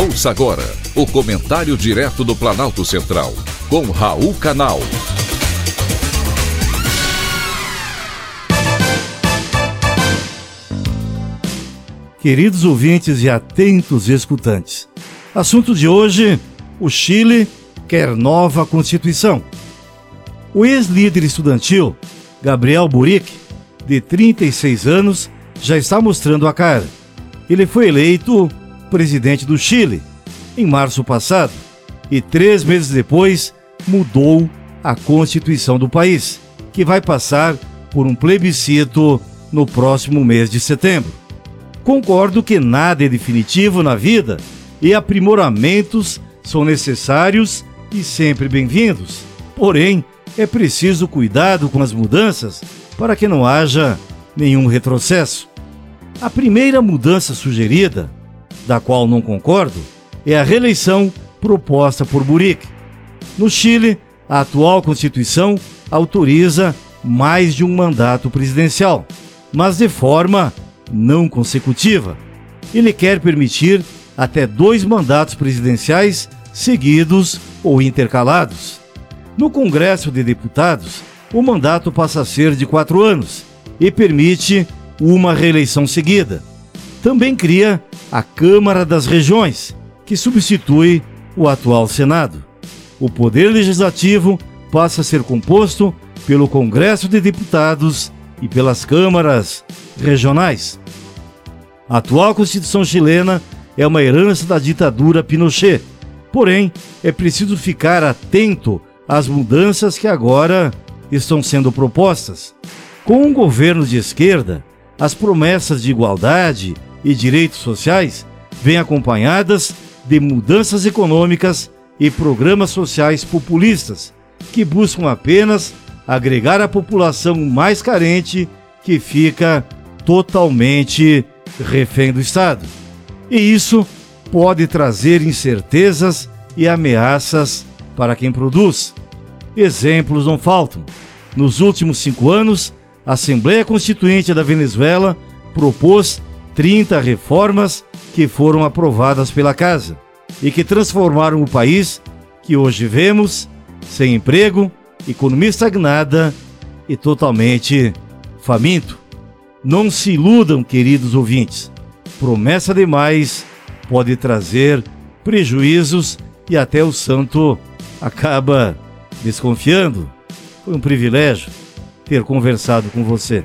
Ouça agora o comentário direto do Planalto Central, com Raul Canal. Queridos ouvintes e atentos escutantes, assunto de hoje: o Chile quer nova Constituição. O ex-líder estudantil, Gabriel Boric, de 36 anos, já está mostrando a cara. Ele foi eleito presidente do Chile, em março passado, e três meses depois mudou a Constituição do país, que vai passar por um plebiscito no próximo mês de setembro. Concordo que nada é definitivo na vida e aprimoramentos são necessários e sempre bem-vindos. Porém, é preciso cuidado com as mudanças para que não haja nenhum retrocesso. A primeira mudança sugerida da qual não concordo, é a reeleição proposta por Buric. No Chile, a atual Constituição autoriza mais de um mandato presidencial, mas de forma não consecutiva. Ele quer permitir até dois mandatos presidenciais seguidos ou intercalados. No Congresso de Deputados, o mandato passa a ser de quatro anos e permite uma reeleição seguida. Também cria a Câmara das Regiões, que substitui o atual Senado. O Poder Legislativo passa a ser composto pelo Congresso de Deputados e pelas câmaras regionais. A atual Constituição chilena é uma herança da ditadura Pinochet, porém é preciso ficar atento às mudanças que agora estão sendo propostas. Com um governo de esquerda, as promessas de igualdade e direitos sociais vêm acompanhadas de mudanças econômicas e programas sociais populistas que buscam apenas agregar a população mais carente que fica totalmente refém do Estado. E isso pode trazer incertezas e ameaças para quem produz. Exemplos não faltam. Nos últimos cinco anos, a Assembleia Constituinte da Venezuela propôs 30 reformas que foram aprovadas pela Casa e que transformaram o país que hoje vemos sem emprego, economia estagnada e totalmente faminto. Não se iludam, queridos ouvintes. Promessa demais pode trazer prejuízos e até o santo acaba desconfiando. Foi um privilégio ter conversado com você.